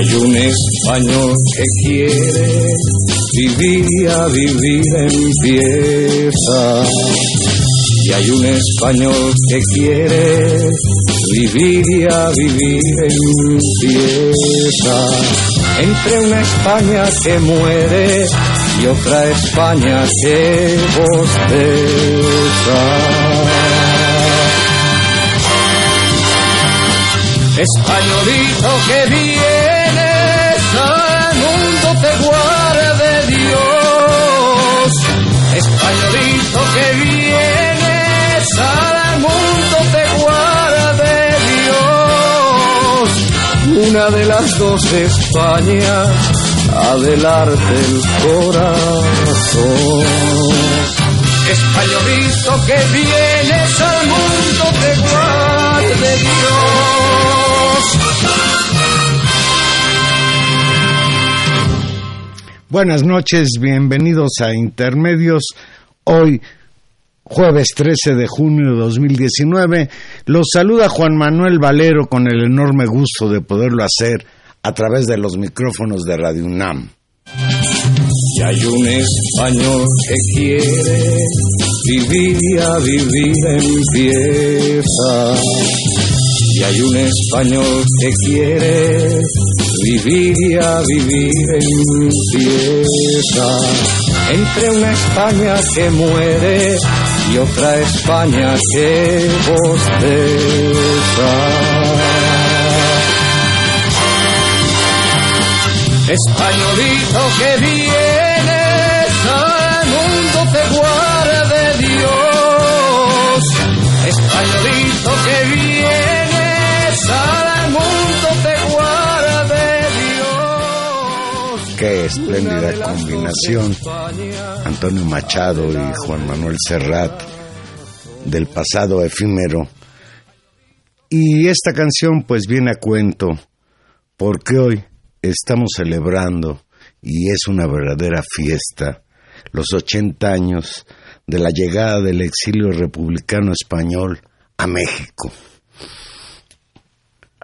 Hay un español que quiere vivir a vivir empieza. Y hay un español que quiere vivir y a vivir empieza. Entre una España que muere y otra España que bosteza. Españolito que vienes Una de las dos España, adelante el corazón. Españolito que vienes al mundo te guarde Dios. Buenas noches, bienvenidos a Intermedios. Hoy, jueves 13 de junio de 2019, los saluda Juan Manuel Valero con el enorme gusto de poderlo hacer a través de los micrófonos de Radio UNAM. Y hay un español que quiere vivir a vivir empieza. Y hay un español que quiere vivir a vivir empieza. Entre una España que muere y otra España que bosteza. Españolito que vienes Qué espléndida combinación. Antonio Machado y Juan Manuel Serrat del pasado efímero. Y esta canción pues viene a cuento porque hoy estamos celebrando, y es una verdadera fiesta, los 80 años de la llegada del exilio republicano español a México.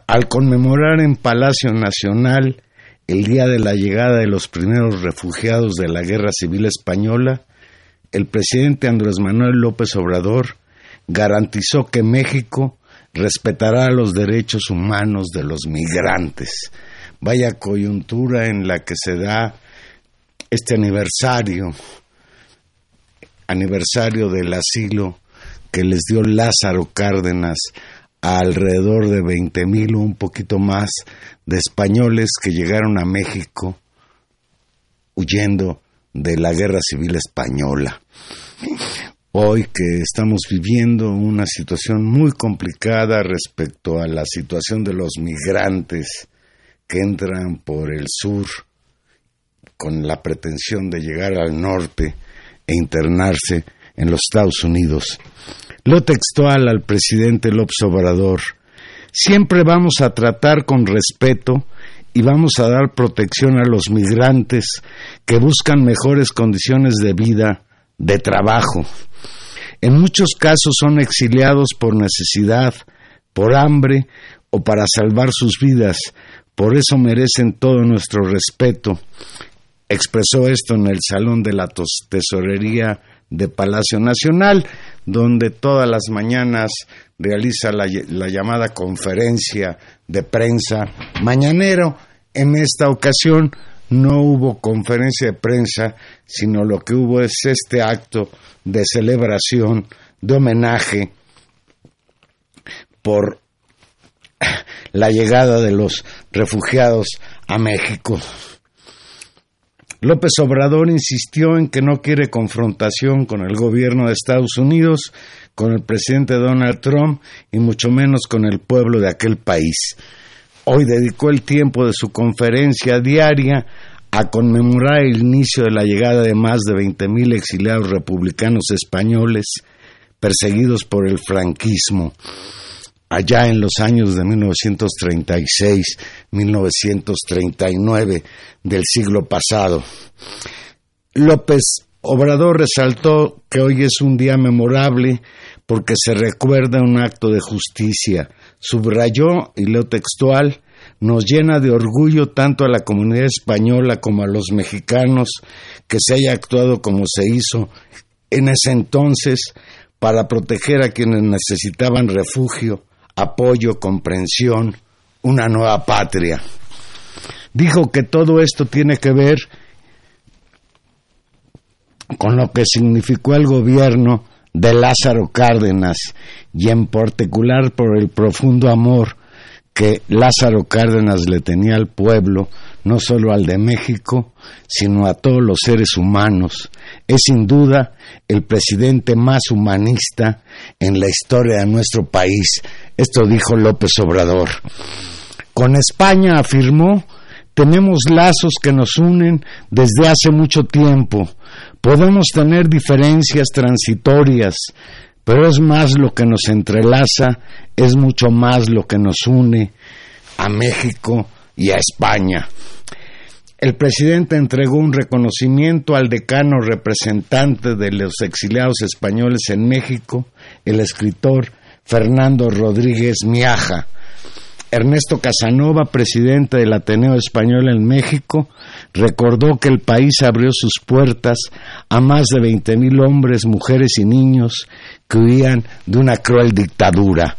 Al conmemorar en Palacio Nacional el día de la llegada de los primeros refugiados de la Guerra Civil Española, el presidente Andrés Manuel López Obrador garantizó que México respetará los derechos humanos de los migrantes, vaya coyuntura en la que se da este aniversario, aniversario del asilo que les dio Lázaro Cárdenas alrededor de 20 mil o un poquito más de españoles que llegaron a México huyendo de la guerra civil española. Hoy que estamos viviendo una situación muy complicada respecto a la situación de los migrantes, que entran por el sur con la pretensión de llegar al norte e internarse en los Estados Unidos. Lo textual al presidente López Obrador, siempre vamos a tratar con respeto y vamos a dar protección a los migrantes que buscan mejores condiciones de vida, de trabajo. En muchos casos son exiliados por necesidad, por hambre o para salvar sus vidas, por eso merecen todo nuestro respeto. Expresó esto en el Salón de la Tesorería de Palacio Nacional, donde todas las mañanas realiza la, la, llamada conferencia de prensa mañanero. En esta ocasión no hubo conferencia de prensa, sino lo que hubo es este acto de celebración, de homenaje por la llegada de los refugiados a México. López Obrador insistió en que no quiere confrontación con el gobierno de Estados Unidos, con el presidente Donald Trump y mucho menos con el pueblo de aquel país. Hoy dedicó el tiempo de su conferencia diaria a conmemorar el inicio de la llegada de más de 20.000 exiliados republicanos españoles perseguidos por el franquismo allá en los años de 1936-1939 del siglo pasado. López Obrador resaltó que hoy es un día memorable porque se recuerda un acto de justicia. Subrayó, y lo textual, nos llena de orgullo tanto a la comunidad española como a los mexicanos que se haya actuado como se hizo en ese entonces para proteger a quienes necesitaban refugio apoyo, comprensión, una nueva patria. Dijo que todo esto tiene que ver con lo que significó el gobierno de Lázaro Cárdenas y en particular por el profundo amor que Lázaro Cárdenas le tenía al pueblo, no solo al de México, sino a todos los seres humanos. Es sin duda el presidente más humanista en la historia de nuestro país. Esto dijo López Obrador. Con España, afirmó, tenemos lazos que nos unen desde hace mucho tiempo. Podemos tener diferencias transitorias, pero es más lo que nos entrelaza, es mucho más lo que nos une a México y a España. El presidente entregó un reconocimiento al decano representante de los exiliados españoles en México, el escritor Fernando Rodríguez Miaja. Ernesto Casanova, presidente del Ateneo Español en México, recordó que el país abrió sus puertas a más de 20.000 hombres, mujeres y niños que huían de una cruel dictadura.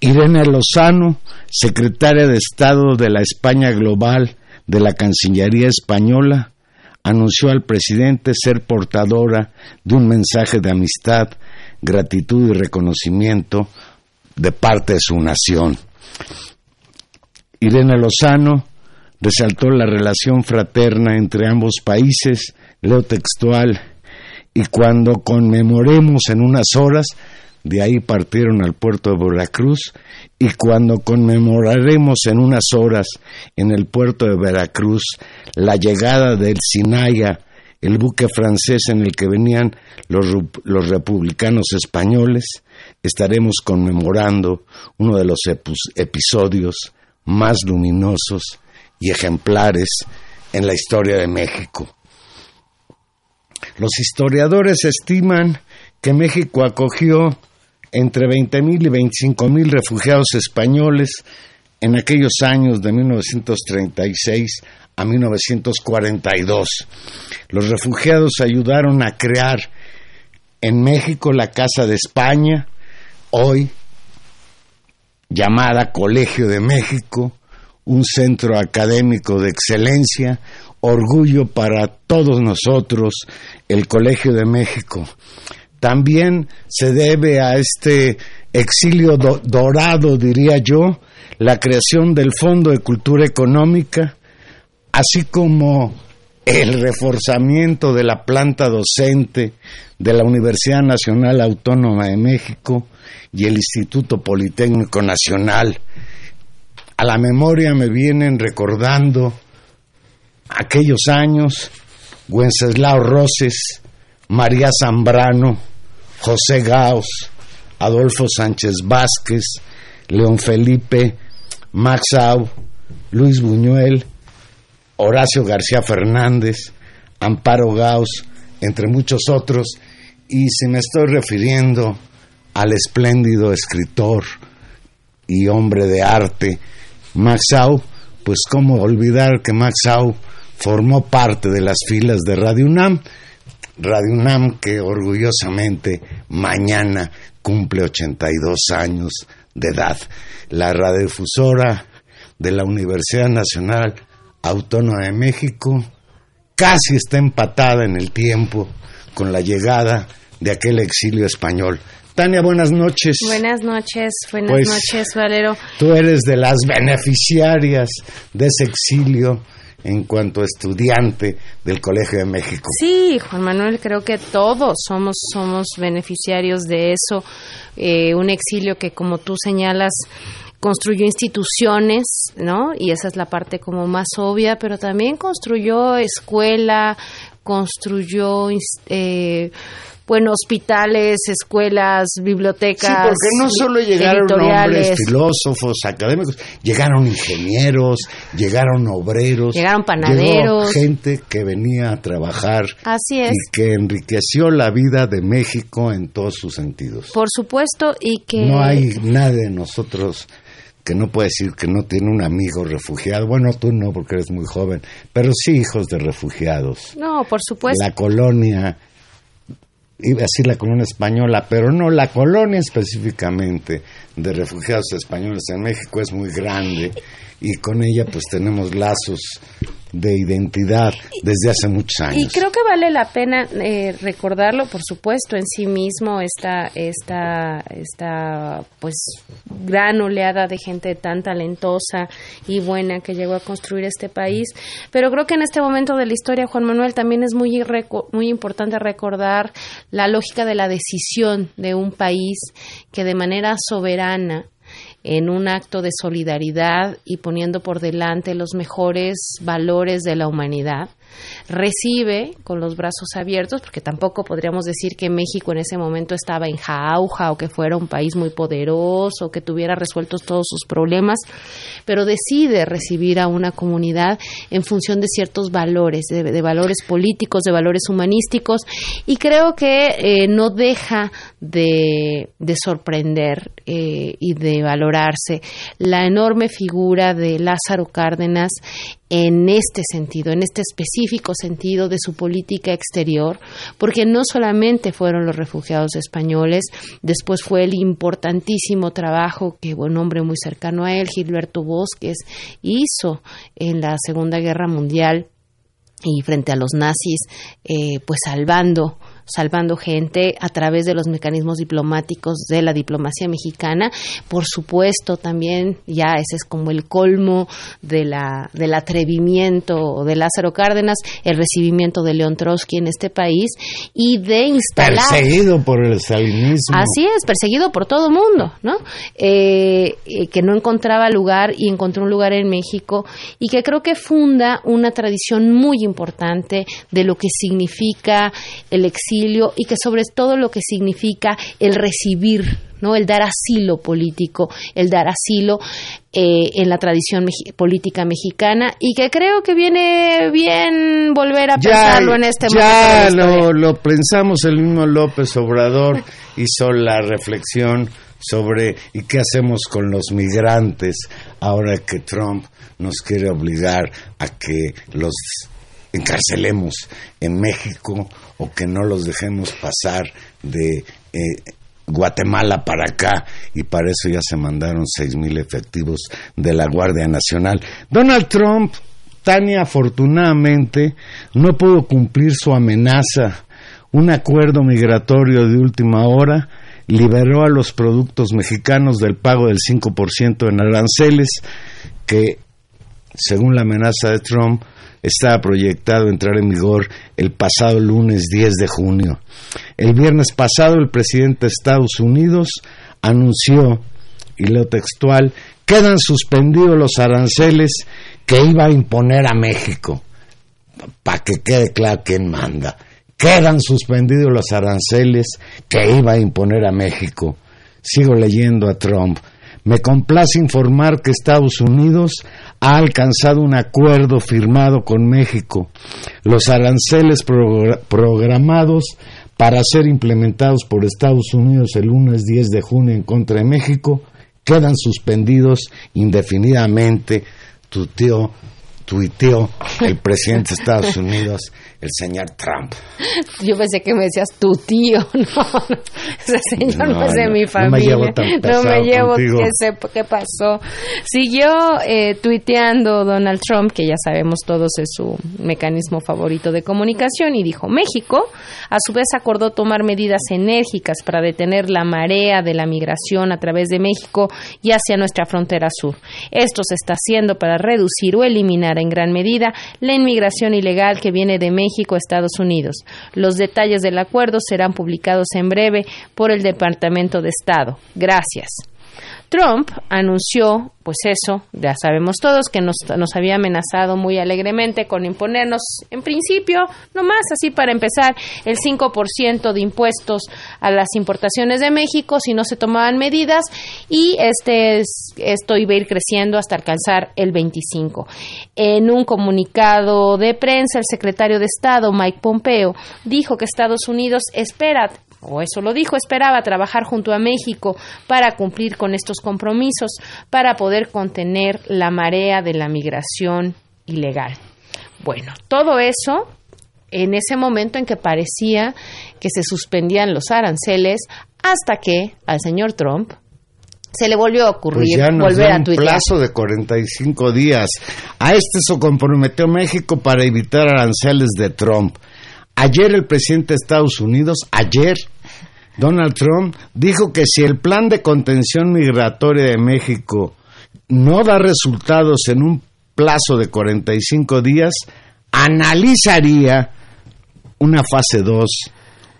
Irene Lozano, secretaria de Estado de la España Global de la Cancillería Española, anunció al presidente ser portadora de un mensaje de amistad, gratitud y reconocimiento de parte de su nación. Irene Lozano resaltó la relación fraterna entre ambos países, leo textual, y cuando conmemoremos en unas horas, de ahí partieron al puerto de Veracruz, y cuando conmemoraremos en unas horas en el puerto de Veracruz la llegada del Sinaya, el buque francés en el que venían los, los republicanos españoles, estaremos conmemorando uno de los episodios más luminosos y ejemplares en la historia de México. Los historiadores estiman que México acogió entre 20.000 y 25.000 refugiados españoles en aquellos años de 1936 a 1942. Los refugiados ayudaron a crear en México la Casa de España, hoy llamada Colegio de México, un centro académico de excelencia, orgullo para todos nosotros, el Colegio de México. También se debe a este exilio dorado, diría yo, la creación del Fondo de Cultura Económica, así como el reforzamiento de la planta docente de la Universidad Nacional Autónoma de México y el Instituto Politécnico Nacional. A la memoria me vienen recordando aquellos años Wenceslao Roses, María Zambrano, José Gaos, Adolfo Sánchez Vázquez, León Felipe, Max Luis Buñuel, Horacio García Fernández, Amparo Gaos, entre muchos otros, y si me estoy refiriendo al espléndido escritor y hombre de arte Max pues cómo olvidar que Max formó parte de las filas de Radio UNAM, Radio UNAM que orgullosamente mañana cumple 82 años de edad. La radiodifusora de la Universidad Nacional Autónoma de México casi está empatada en el tiempo con la llegada de aquel exilio español. Tania, buenas noches. Buenas noches, buenas Pues, noches, Valero. Tú eres de las beneficiarias de ese exilio en cuanto estudiante del Colegio de México. Sí, Juan Manuel, creo que todos somos somos beneficiarios de eso. Eh, un exilio que, como tú señalas, construyó instituciones, ¿no? Y esa es la parte como más obvia, pero también construyó escuela, construyó eh, bueno, hospitales, escuelas, bibliotecas. Sí, porque no solo llegaron hombres, filósofos, académicos, llegaron ingenieros, llegaron obreros, Llegaron panaderos. llegó gente que venía a trabajar Así es. y que enriqueció la vida de México en todos sus sentidos. Por supuesto, y que... No hay nadie de nosotros que no puede decir que no tiene un amigo refugiado. Bueno, tú no, porque eres muy joven, pero sí hijos de refugiados. No, por supuesto. La colonia, iba a decir la colonia española, pero no, la colonia específicamente de refugiados españoles en México es muy grande y con ella pues tenemos lazos de identidad desde hace muchos Y años. creo que vale la pena eh, recordarlo, por supuesto, en sí mismo esta, esta, esta, pues, gran oleada de gente tan talentosa y buena que llegó a construir este país. Pero creo que en este momento de la historia, Juan Manuel, también es muy, muy importante recordar la lógica de la decisión de un país que de manera soberana en un acto de solidaridad y poniendo por delante los mejores valores de la humanidad, recibe con los brazos abiertos, porque tampoco podríamos decir que México en ese momento estaba en jauja o que fuera un país muy poderoso, que tuviera resueltos todos sus problemas, pero decide recibir a una comunidad en función de ciertos valores, de, valores políticos, de valores humanísticos, y creo que eh, no deja de, de sorprender eh, y de valorarse la enorme figura de Lázaro Cárdenas en este sentido, en este específico sentido de su política exterior, porque no solamente fueron los refugiados españoles, después fue el importantísimo trabajo que un hombre muy cercano a él, Gilberto Bosques, hizo en la Segunda Guerra Mundial y frente a los nazis, eh, pues salvando salvando gente a través de los mecanismos diplomáticos de la diplomacia mexicana. Por supuesto, también ya ese es como el colmo de la, del atrevimiento de Lázaro Cárdenas, el recibimiento de León Trotsky en este país y de instalar... Perseguido por el stalinismo. Así es, perseguido por todo mundo, ¿no? Eh, eh, que no encontraba lugar y encontró un lugar en México y que creo que funda una tradición muy importante de lo que significa el exilio y que sobre todo lo que significa el recibir, ¿no? El dar asilo político, el dar asilo eh, en la tradición política mexicana y que creo que viene bien volver a pensarlo en este momento. ya lo pensamos el mismo López Obrador hizo la reflexión sobre y qué hacemos con los migrantes ahora que Trump nos quiere obligar a que los encarcelemos en México o que no los dejemos pasar de eh, Guatemala para acá y para eso ya se mandaron seis mil efectivos de la Guardia Nacional. Donald Trump, Tania, afortunadamente, no pudo cumplir su amenaza. Un acuerdo migratorio de última hora liberó a los productos mexicanos del pago del 5% en aranceles que, según la amenaza de Trump, estaba proyectado entrar en vigor el pasado lunes 10 de junio. El viernes pasado el presidente de Estados Unidos anunció, y leo textual, quedan suspendidos los aranceles que iba a imponer a México. Para que quede claro quién manda. Quedan suspendidos los aranceles que iba a imponer a México. Sigo leyendo a Trump. Me complace informar que Estados Unidos ha alcanzado un acuerdo firmado con México. Los aranceles progr- programados para ser implementados por Estados Unidos el lunes 10 de junio en contra de México quedan suspendidos indefinidamente. Tu tío, tuiteó el presidente de Estados Unidos, el señor Trump. Yo pensé que me decías tu tío, no, ese señor no, es de mi familia. No me llevo tan No me llevo, qué, sé, qué pasó. Siguió eh, tuiteando Donald Trump, que ya sabemos todos es su mecanismo favorito de comunicación, y dijo, México, a su vez acordó tomar medidas enérgicas para detener la marea de la migración a través de México y hacia nuestra frontera sur. Esto se está haciendo para reducir o eliminar en gran medida la inmigración ilegal que viene de México a Estados Unidos. Los detalles del acuerdo serán publicados en breve por el Departamento de Estado. Gracias. Trump anunció, pues eso, ya sabemos todos, que nos, nos, había amenazado muy alegremente con imponernos, en principio, nomás así para empezar, el 5% de impuestos a las importaciones de México si no se tomaban medidas y este esto iba a ir creciendo hasta alcanzar el 25%. En un comunicado de prensa, el secretario de Estado, Mike Pompeo, dijo que Estados Unidos espera o eso lo dijo, esperaba trabajar junto a México para cumplir con estos compromisos, para poder contener la marea de la migración ilegal. Bueno, todo eso en ese momento en que parecía que se suspendían los aranceles hasta que al señor Trump se le volvió a ocurrir pues volver a un plazo de 45 días. A este se comprometió México para evitar aranceles de Trump. Ayer el presidente de Estados Unidos, ayer, Donald Trump, dijo que si el plan de contención migratoria de México no da resultados en un plazo de 45 días, analizaría una fase 2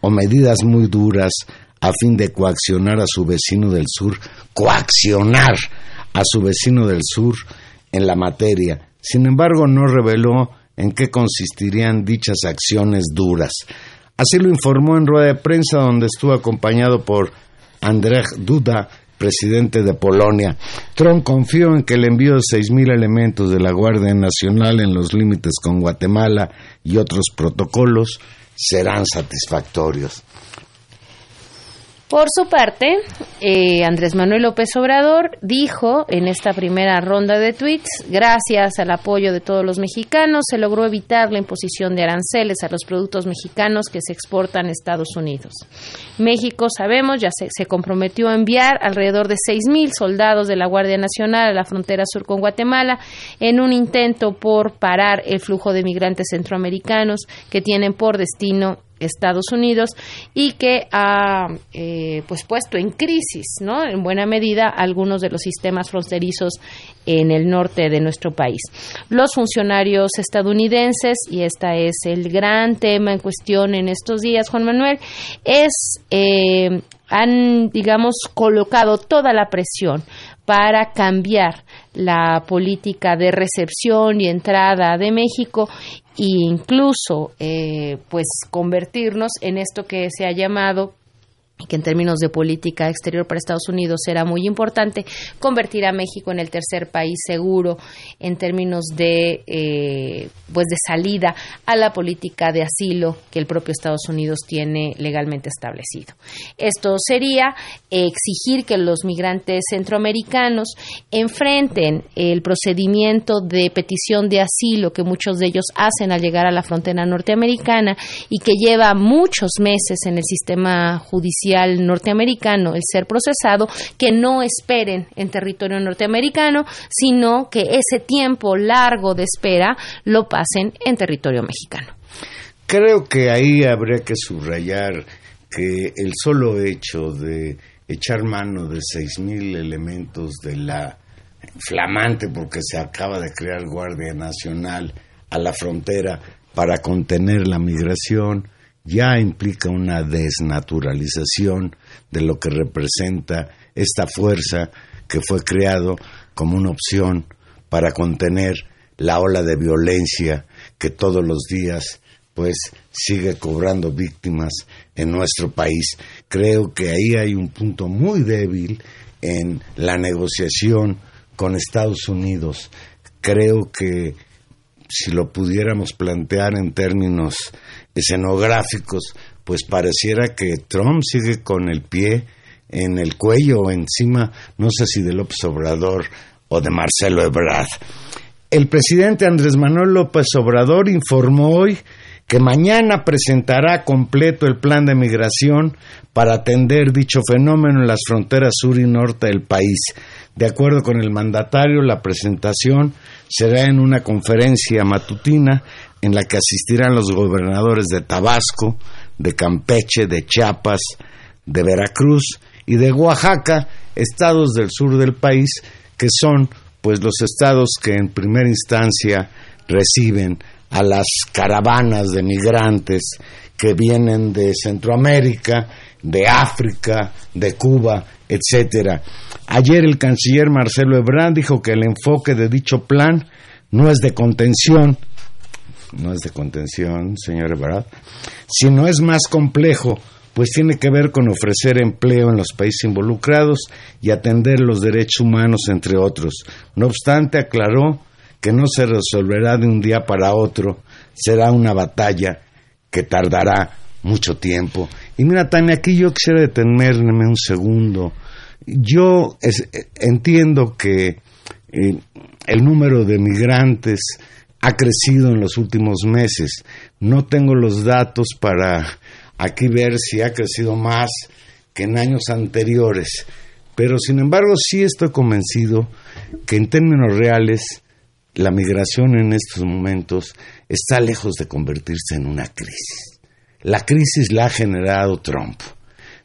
o medidas muy duras a fin de coaccionar a su vecino del sur, coaccionar a su vecino del sur en la materia. Sin embargo, no reveló en qué consistirían dichas acciones duras. Así lo informó en rueda de prensa donde estuvo acompañado por Andrzej Duda, presidente de Polonia. Trump confió en que el envío de 6.000 elementos de la Guardia Nacional en los límites con Guatemala y otros protocolos serán satisfactorios. Por su parte, eh, Andrés Manuel López Obrador dijo en esta primera ronda de tweets, gracias al apoyo de todos los mexicanos, se logró evitar la imposición de aranceles a los productos mexicanos que se exportan a Estados Unidos. México, sabemos, ya se, se comprometió a enviar alrededor de 6.000 soldados de la Guardia Nacional a la frontera sur con Guatemala en un intento por parar el flujo de migrantes centroamericanos que tienen por destino Estados Unidos y que ha eh, pues puesto en crisis, ¿no? En buena medida algunos de los sistemas fronterizos en el norte de nuestro país. Los funcionarios estadounidenses y este es el gran tema en cuestión en estos días, Juan Manuel, es eh, han, digamos, colocado toda la presión para cambiar la política de recepción y entrada de México e incluso eh, pues convertirnos en esto que se ha llamado que en términos de política exterior para Estados Unidos será muy importante, convertir a México en el tercer país seguro en términos de, eh, pues de salida a la política de asilo que el propio Estados Unidos tiene legalmente establecido. Esto sería exigir que los migrantes centroamericanos enfrenten el procedimiento de petición de asilo que muchos de ellos hacen al llegar a la frontera norteamericana y que lleva muchos meses en el sistema judicial norteamericano el ser procesado, que no esperen en territorio norteamericano, sino que ese tiempo largo de espera lo pasen en territorio mexicano. Creo que ahí habría que subrayar que el solo hecho de echar mano de seis mil elementos de la flamante, porque se acaba de crear Guardia Nacional a la frontera para contener la migración, ya implica una desnaturalización de lo que representa esta fuerza que fue creado como una opción para contener la ola de violencia que todos los días pues sigue cobrando víctimas en nuestro país. Creo que ahí hay un punto muy débil en la negociación con Estados Unidos. Creo que si lo pudiéramos plantear en términos escenográficos, pues pareciera que Trump sigue con el pie en el cuello o encima, no sé si de López Obrador o de Marcelo Ebrard. el presidente Andrés Manuel López Obrador informó hoy que mañana presentará completo el plan de migración para atender dicho fenómeno en las fronteras sur y norte del país. De acuerdo con el mandatario, la presentación será en una conferencia matutina en la que asistirán los gobernadores de Tabasco, de Campeche, de Chiapas, de Veracruz y de Oaxaca, estados del sur del país que son pues los estados que en primera instancia reciben a las caravanas de migrantes que vienen de Centroamérica, de África, de Cuba, etcétera. Ayer el canciller Marcelo Ebrard dijo que el enfoque de dicho plan no es de contención, no es de contención, señor Ebrard, sino es más complejo, pues tiene que ver con ofrecer empleo en los países involucrados y atender los derechos humanos, entre otros. No obstante, aclaró que no se resolverá de un día para otro, será una batalla que tardará mucho tiempo. Y mira, Tania, aquí yo quisiera detenerme un segundo. Yo entiendo que eh, el número de migrantes ha crecido en los últimos meses. No tengo los datos para aquí ver si ha crecido más que en años anteriores, pero sin embargo sí estoy convencido que en términos reales la migración en estos momentos está lejos de convertirse en una crisis. La crisis la ha generado Trump.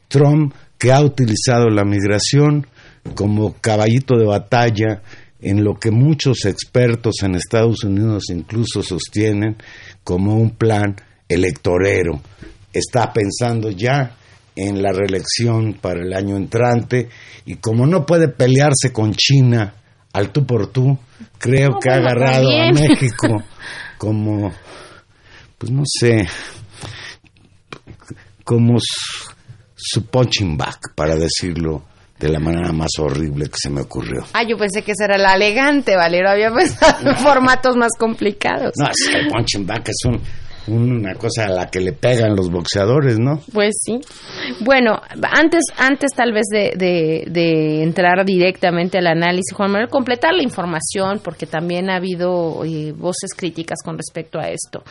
Trump que ha utilizado la migración como caballito de batalla en lo que muchos expertos en Estados Unidos incluso sostienen como un plan electorero. Está pensando ya en la reelección para el año entrante y como no puede pelearse con China al tú por tú, creo que ha agarrado a México como, pues no sé, como su, punching back, para decirlo de la manera más horrible que se me ocurrió. Ah, yo pensé que esa era la elegante, Valero. Había pensado en formatos más complicados. No, es que el punching back es un una cosa a la que le pegan los boxeadores, ¿no? Pues sí. Bueno, antes, antes tal vez de, de, entrar directamente al análisis, Juan Manuel, completar la información, porque también ha habido eh, voces críticas con respecto a esto.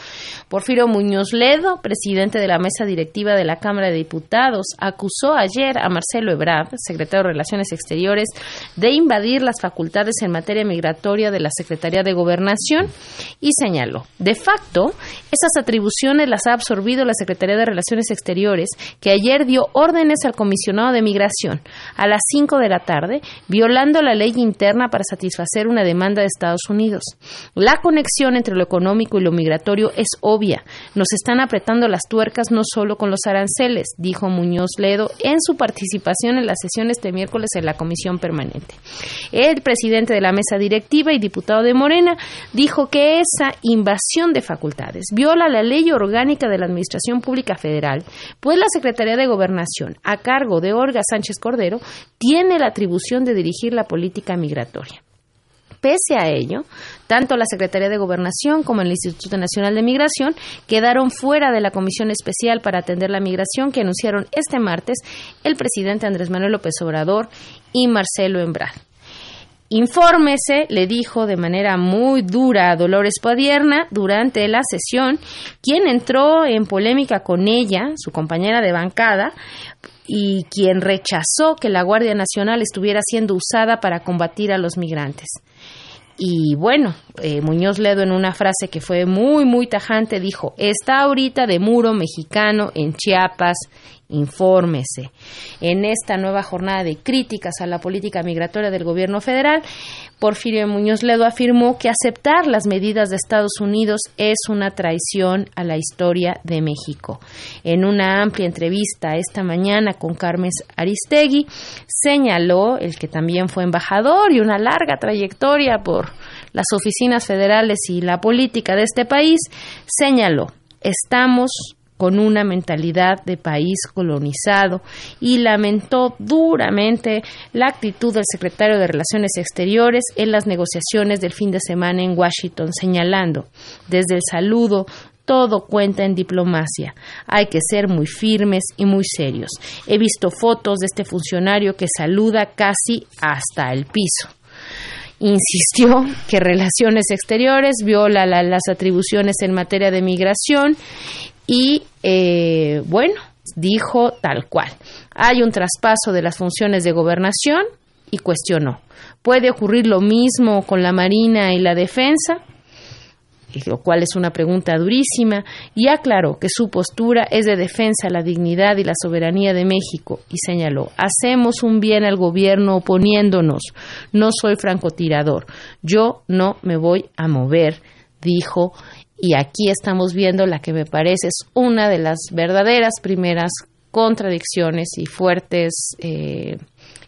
Porfirio Muñoz Ledo, presidente de la mesa directiva de la Cámara de Diputados, acusó ayer a Marcelo Ebrard, secretario de Relaciones Exteriores, de invadir las facultades en materia migratoria de la Secretaría de Gobernación y señaló, de facto, esas atribuciones las ha absorbido la Secretaría de Relaciones Exteriores, que ayer dio órdenes al comisionado de migración a las 5 de la tarde, violando la ley interna para satisfacer una demanda de Estados Unidos. La conexión entre lo económico y lo migratorio es obvia. Nos están apretando las tuercas no solo con los aranceles, dijo Muñoz Ledo en su participación en las sesiones de miércoles en la Comisión Permanente. El presidente de la mesa directiva y diputado de Morena dijo que esa invasión de facultades viola la Ley Orgánica de la Administración Pública Federal, pues la Secretaría de Gobernación, a cargo de Olga Sánchez Cordero, tiene la atribución de dirigir la política migratoria. Pese a ello, tanto la Secretaría de Gobernación como el Instituto Nacional de Migración quedaron fuera de la Comisión Especial para atender la migración que anunciaron este martes el presidente Andrés Manuel López Obrador y Marcelo Embrad. Infórmese, le dijo de manera muy dura a Dolores Padierna durante la sesión, quien entró en polémica con ella, su compañera de bancada, y quien rechazó que la Guardia Nacional estuviera siendo usada para combatir a los migrantes. Y bueno, eh, Muñoz Ledo en una frase que fue muy, muy tajante dijo, está ahorita de muro mexicano en Chiapas infórmese. En esta nueva jornada de críticas a la política migratoria del gobierno federal, Porfirio Muñoz Ledo afirmó que aceptar las medidas de Estados Unidos es una traición a la historia de México. En una amplia entrevista esta mañana con Carmen Aristegui, señaló, el que también fue embajador y una larga trayectoria por las oficinas federales y la política de este país, señaló, estamos con una mentalidad de país colonizado y lamentó duramente la actitud del secretario de Relaciones Exteriores en las negociaciones del fin de semana en Washington, señalando, desde el saludo, todo cuenta en diplomacia. Hay que ser muy firmes y muy serios. He visto fotos de este funcionario que saluda casi hasta el piso. insistió que Relaciones Exteriores viola las atribuciones en materia de migración y, eh, bueno, dijo tal cual. Hay un traspaso de las funciones de gobernación y cuestionó. ¿Puede ocurrir lo mismo con la Marina y la Defensa? lo cual es una pregunta durísima, y aclaró que su postura es de defensa a la dignidad y la soberanía de México, y señaló, hacemos un bien al gobierno oponiéndonos, no soy francotirador, yo no me voy a mover, dijo, y aquí estamos viendo la que me parece es una de las verdaderas primeras contradicciones y fuertes eh,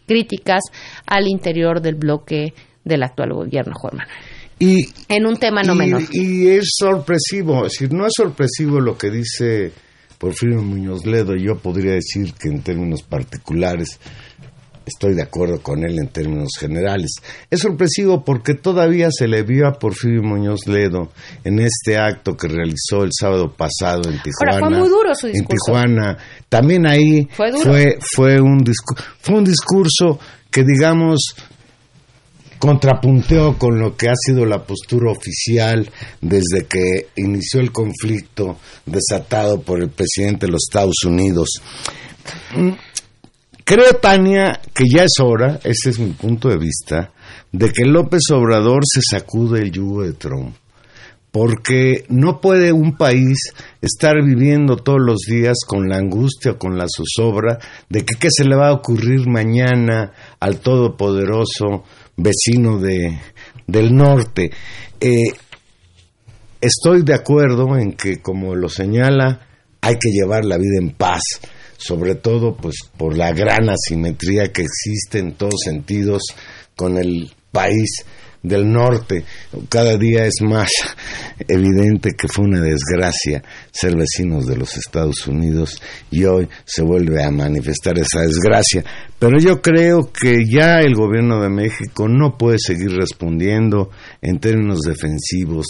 críticas al interior del bloque del actual gobierno, Juan Manuel. Y, en un tema no menor. Y es sorpresivo, es decir, no es sorpresivo lo que dice Porfirio Muñoz Ledo, yo podría decir que en términos particulares estoy de acuerdo con él en términos generales. Es sorpresivo porque todavía se le vio a Porfirio Muñoz Ledo en este acto que realizó el sábado pasado en Tijuana. fue muy duro su discurso. En Tijuana. También ahí fue, fue, fue, un, fue un discurso que digamos contrapunteó con lo que ha sido la postura oficial desde que inició el conflicto desatado por el presidente de los Estados Unidos. Creo, Tania, que ya es hora, ese es mi punto de vista, de que López Obrador se sacude el yugo de Trump. Porque no puede un país estar viviendo todos los días con la angustia, con la zozobra de que qué se le va a ocurrir mañana al Todopoderoso vecino de, del norte. Eh, estoy de acuerdo en que, como lo señala, hay que llevar la vida en paz, sobre todo pues por la gran asimetría que existe en todos sentidos con el país del norte. Cada día es más evidente que fue una desgracia ser vecinos de los Estados Unidos y hoy se vuelve a manifestar esa desgracia. Pero yo creo que ya el gobierno de México no puede seguir respondiendo en términos defensivos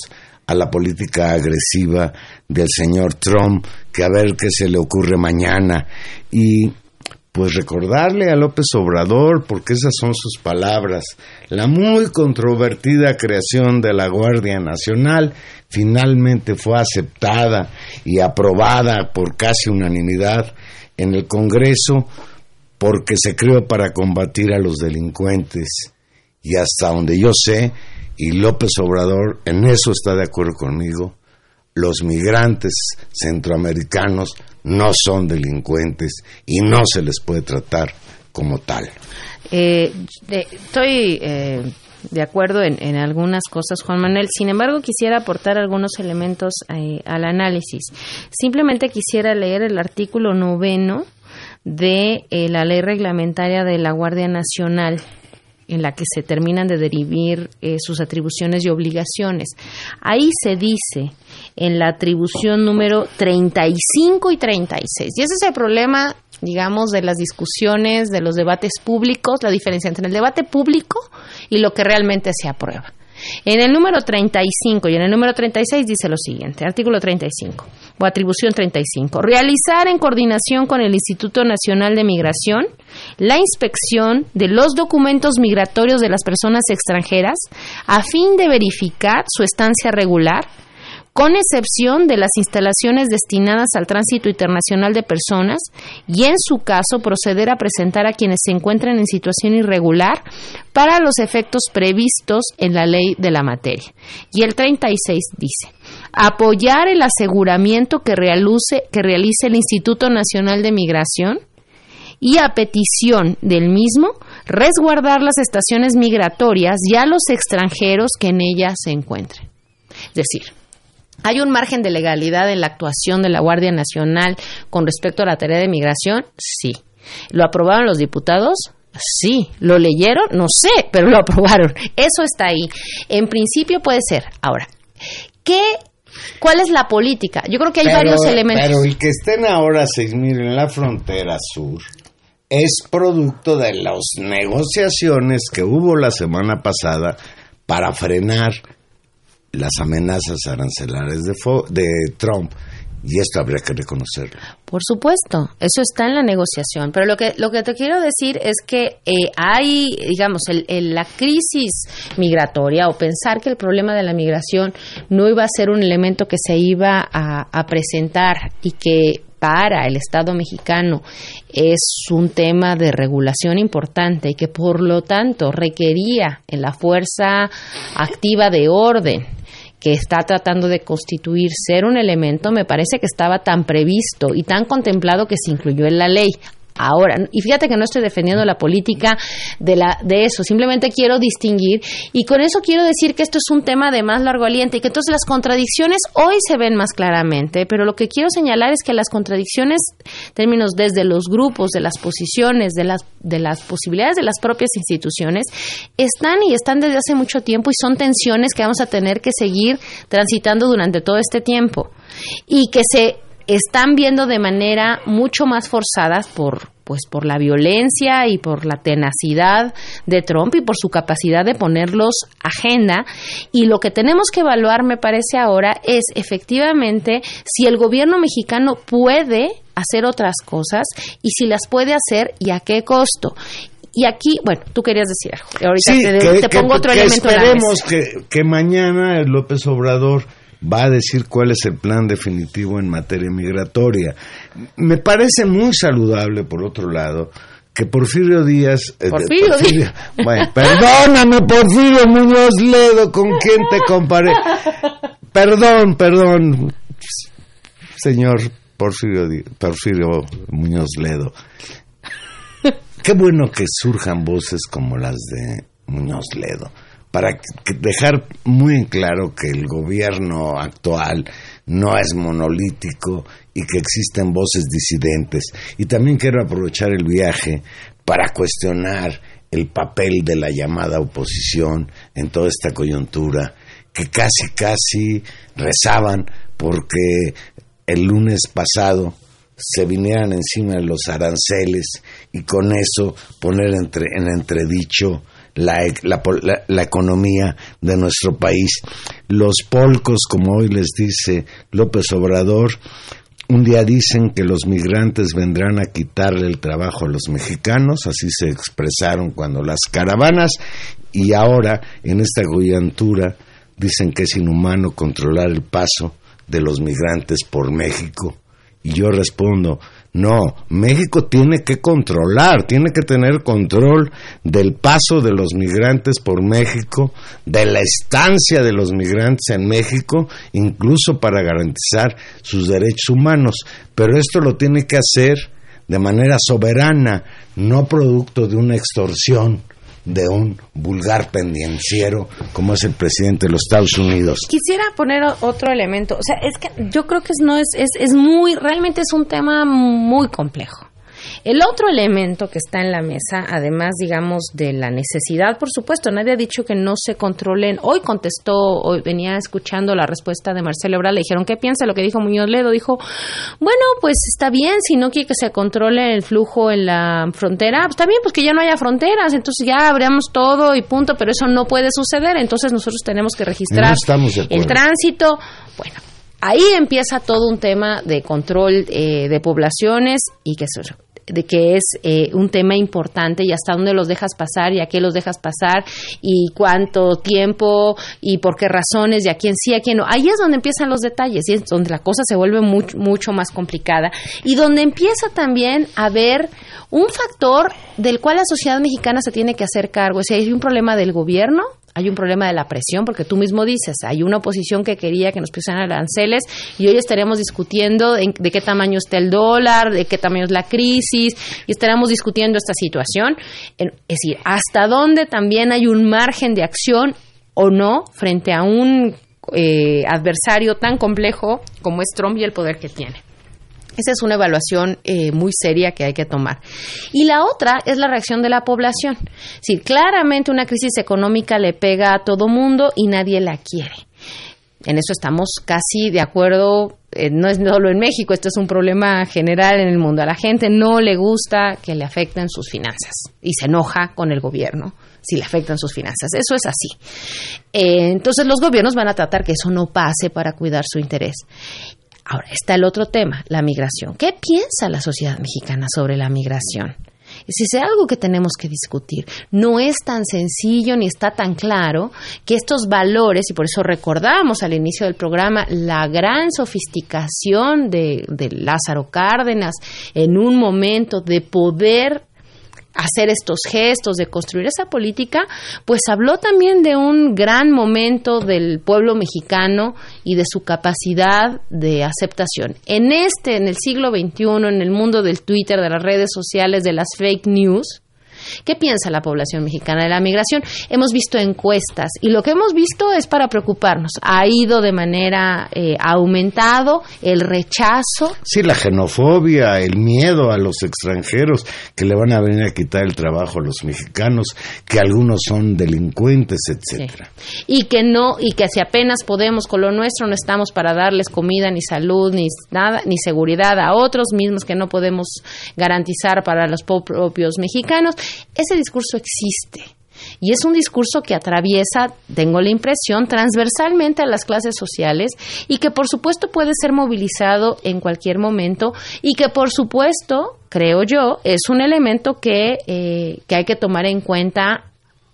a la política agresiva del señor Trump, que a ver qué se le ocurre mañana. Y pues recordarle a López Obrador, porque esas son sus palabras, la muy controvertida creación de la Guardia Nacional finalmente fue aceptada y aprobada por casi unanimidad en el Congreso porque se creó para combatir a los delincuentes y hasta donde yo sé, y López Obrador en eso está de acuerdo conmigo, los migrantes centroamericanos no son delincuentes y no se les puede tratar como tal. Eh, estoy eh, de acuerdo en, algunas cosas, Juan Manuel. Sin embargo, quisiera aportar algunos elementos eh, al análisis. Simplemente quisiera leer el artículo noveno de la ley reglamentaria de la Guardia Nacional en la que se terminan de derivir sus atribuciones y obligaciones. Ahí se dice en la atribución número 35 y 36. Y ese es el problema, digamos, de las discusiones, de los debates públicos, la diferencia entre el debate público y lo que realmente se aprueba. En el número 35 y en el número 36 dice lo siguiente, artículo 35 o atribución 35, realizar en coordinación con el Instituto Nacional de Migración la inspección de los documentos migratorios de las personas extranjeras a fin de verificar su estancia regular, con excepción de las instalaciones destinadas al tránsito internacional de personas y en su caso proceder a presentar a quienes se encuentran en situación irregular para los efectos previstos en la ley de la materia. Y el 36 dice, apoyar el aseguramiento que realice, que realice el Instituto Nacional de Migración y a petición del mismo resguardar las estaciones migratorias y a los extranjeros que en ellas se encuentren. Es decir, ¿Hay un margen de legalidad en la actuación de la Guardia Nacional con respecto a la tarea de migración? Sí. ¿Lo aprobaron los diputados? Sí. ¿Lo leyeron? No sé, pero lo aprobaron. Eso está ahí. En principio puede ser. Ahora, ¿qué ¿Cuál es la política? Yo creo que hay varios elementos. Pero el que estén ahora 6.000 en la frontera sur es producto de las negociaciones que hubo la semana pasada para frenar las amenazas arancelarias de, de Trump Y esto habría que reconocerlo. Por supuesto, eso está en la negociación. Pero lo que, lo que te quiero decir es que eh, hay, digamos, el, la crisis migratoria o pensar que el problema de la migración no iba a ser un elemento que se iba a, a presentar y que para el Estado mexicano es un tema de regulación importante y que por lo tanto requería en la fuerza activa de orden que está tratando de constituir ser un elemento, me parece que estaba tan previsto y tan contemplado que se incluyó en la ley ahora. Y fíjate que no estoy defendiendo la política de, la, de eso, simplemente quiero distinguir y con eso quiero decir que esto es un tema de más largo aliento y que entonces las contradicciones hoy se ven más claramente, pero lo que quiero señalar es que las contradicciones, términos desde los grupos, de las posiciones, de las, de las posibilidades de las propias instituciones, están y están desde hace mucho tiempo y son tensiones que vamos a tener que seguir transitando durante todo este tiempo y que se están viendo de manera mucho más forzada por pues por la violencia y por la tenacidad de Trump y por su capacidad de ponerlos agenda y lo que tenemos que evaluar me parece ahora es efectivamente si el gobierno mexicano puede hacer otras cosas y si las puede hacer y a qué costo y aquí, bueno, tú querías decir algo. Ahorita te, pongo otro elemento. Esperemos que, que mañana López Obrador va a decir cuál es el plan definitivo en materia migratoria. Me parece muy saludable, por otro lado, que Porfirio Díaz... Eh, Porfirio, Díaz. Bueno, perdóname, Porfirio Muñoz Ledo, ¿con quién te comparé? Perdón, perdón, señor Porfirio, Porfirio Muñoz Ledo. Qué bueno que surjan voces como las de Muñoz Ledo para dejar muy en claro que el gobierno actual no es monolítico y que existen voces disidentes. Y también quiero aprovechar el viaje para cuestionar el papel de la llamada oposición en toda esta coyuntura, que casi, casi rezaban porque el lunes pasado se vinieran encima de los aranceles y con eso poner entre, en entredicho la, la, economía de nuestro país. Los polcos, como hoy les dice López Obrador, un día dicen que los migrantes vendrán a quitarle el trabajo a los mexicanos, así se expresaron cuando las caravanas, y ahora en esta coyuntura dicen que es inhumano controlar el paso de los migrantes por México. Y yo respondo, no, México tiene que controlar, tiene que tener control del paso de los migrantes por México, de la estancia de los migrantes en México, incluso para garantizar sus derechos humanos. Pero esto lo tiene que hacer de manera soberana, no producto de una extorsión de un vulgar pendenciero como es el presidente de los Estados Unidos. Quisiera poner otro elemento, o sea, es que yo creo que no es, es, es muy, realmente es un tema muy complejo. El otro elemento que está en la mesa, además, digamos, de la necesidad, por supuesto, nadie ha dicho que no se controlen. Hoy contestó, hoy venía escuchando la respuesta de Marcelo Ebrard, le dijeron, ¿qué piensa lo que dijo Muñoz Ledo? Dijo, bueno, pues está bien, si no quiere que se controle el flujo en la frontera, pues está bien, pues que ya no haya fronteras, entonces ya abrimos todo y punto, pero eso no puede suceder, entonces nosotros tenemos que registrar el tránsito. Bueno, ahí empieza todo un tema de control eh, de poblaciones y que eso de que es eh, un tema importante y hasta dónde los dejas pasar y a qué los dejas pasar y cuánto tiempo y por qué razones y a quién sí, a quién no. Ahí es donde empiezan los detalles y es donde la cosa se vuelve mucho, mucho más complicada y donde empieza también a haber un factor del cual la sociedad mexicana se tiene que hacer cargo. O sea, hay un problema del gobierno, hay un problema de la presión, porque tú mismo dices, hay una oposición que quería que nos pusieran aranceles y hoy estaremos discutiendo de qué tamaño está el dólar, de qué tamaño es la crisis, y estaremos discutiendo esta situación. Es decir, hasta dónde también hay un margen de acción o no frente a un eh, adversario tan complejo como es Trump y el poder que tiene. Esa es una evaluación eh, muy seria que hay que tomar. Y la otra es la reacción de la población. Si claramente una crisis económica le pega a todo mundo y nadie la quiere. En eso estamos casi de acuerdo, eh, no es solo en México, esto es un problema general en el mundo. A la gente no le gusta que le afecten sus finanzas y se enoja con el gobierno si le afectan sus finanzas. Eso es así. Eh, entonces los gobiernos van a tratar que eso no pase para cuidar su interés Ahora está el otro tema, la migración. ¿Qué piensa la sociedad mexicana sobre la migración? Si es algo que tenemos que discutir. No es tan sencillo ni está tan claro que estos valores, y por eso recordamos al inicio del programa la gran sofisticación de Lázaro Cárdenas en un momento de poder hacer estos gestos, de construir esa política, pues habló también de un gran momento del pueblo mexicano y de su capacidad de aceptación. En este, en el siglo XXI, en el mundo del Twitter, de las redes sociales, de las fake news, ¿Qué piensa la población mexicana de la migración? Hemos visto encuestas y lo que hemos visto es para preocuparnos. Ha ido de manera eh, aumentado el rechazo. Sí, la xenofobia, el miedo a los extranjeros que le van a venir a quitar el trabajo a los mexicanos, que algunos son delincuentes, etcétera. Y que no y que si apenas podemos con lo nuestro no estamos para darles comida ni salud ni nada ni seguridad a otros mismos que no podemos garantizar para los propios mexicanos ese discurso existe. Y es un discurso que atraviesa, tengo la impresión, transversalmente a las clases sociales y que por supuesto puede ser movilizado en cualquier momento y que por supuesto, creo yo, es un elemento que, eh, que hay que tomar en cuenta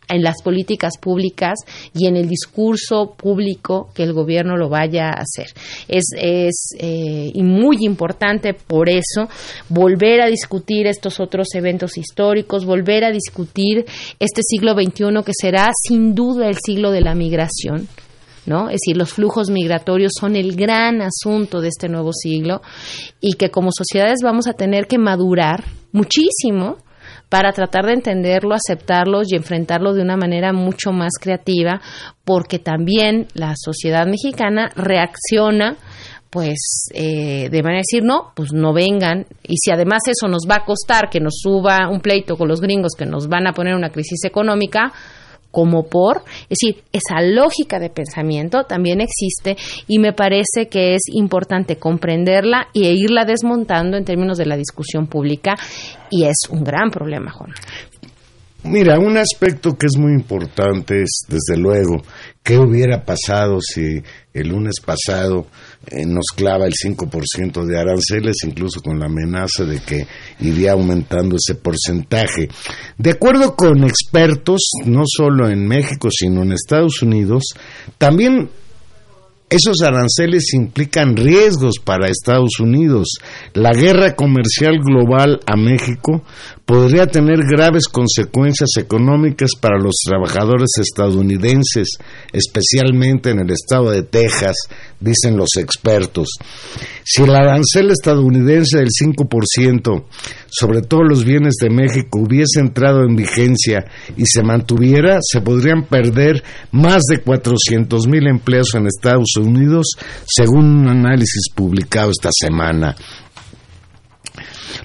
en las políticas públicas y en el discurso público que el gobierno lo vaya a hacer. Es, es eh, muy importante por eso volver a discutir estos otros eventos históricos, volver a discutir este siglo XXI que será sin duda el siglo de la migración. ¿No? Es decir, los flujos migratorios son el gran asunto de este nuevo siglo y que como sociedades vamos a tener que madurar muchísimo para tratar de entenderlo, aceptarlos y enfrentarlo de una manera mucho más creativa, porque también la sociedad mexicana reacciona pues eh, de manera de decir no, pues no vengan y si además eso nos va a costar que nos suba un pleito con los gringos que nos van a poner una crisis económica, como por, es decir, esa lógica de pensamiento también existe y me parece que es importante comprenderla e irla desmontando en términos de la discusión pública y es un gran problema, Juan. Mira, un aspecto que es muy importante es, desde luego, qué hubiera pasado si el lunes pasado eh, nos clava el 5% de aranceles, incluso con la amenaza de que iría aumentando ese porcentaje. De acuerdo con expertos, no solo en México, sino en Estados Unidos, también esos aranceles implican riesgos para Estados Unidos. La guerra comercial global a México podría tener graves consecuencias económicas para los trabajadores estadounidenses, especialmente en el estado de Texas, dicen los expertos. Si el arancel estadounidense del 5% sobre todos los bienes de México hubiese entrado en vigencia y se mantuviera, se podrían perder más de 400 mil empleos en Estados Unidos, según un análisis publicado esta semana.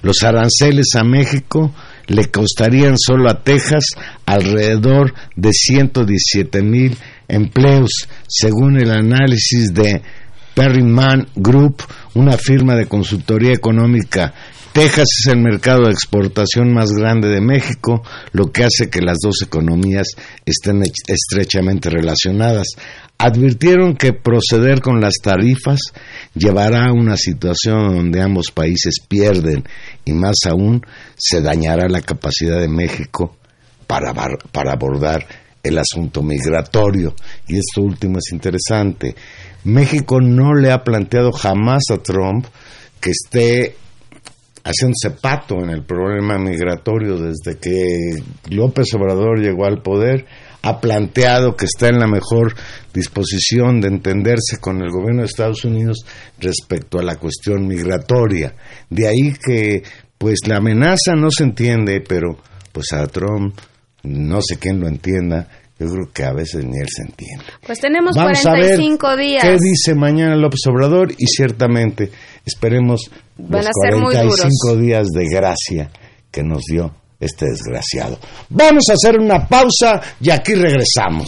Los aranceles a México le costarían solo a Texas alrededor de 117 mil empleos, según el análisis de Perryman Group, una firma de consultoría económica. Texas es el mercado de exportación más grande de México, lo que hace que las dos economías estén estrechamente relacionadas advirtieron que proceder con las tarifas llevará a una situación donde ambos países pierden y más aún se dañará la capacidad de México para, para abordar el asunto migratorio. Y esto último es interesante. México no le ha planteado jamás a Trump que esté haciéndose pato en el problema migratorio desde que López Obrador llegó al poder ha planteado que está en la mejor disposición de entenderse con el gobierno de Estados Unidos respecto a la cuestión migratoria. De ahí que, pues la amenaza no se entiende, pero pues a Trump no sé quién lo entienda, yo creo que a veces ni él se entiende. Pues tenemos 45 días. ¿Qué dice mañana López Obrador? Y ciertamente esperemos los 45 días de gracia que nos dio este desgraciado. Vamos a hacer una pausa y aquí regresamos.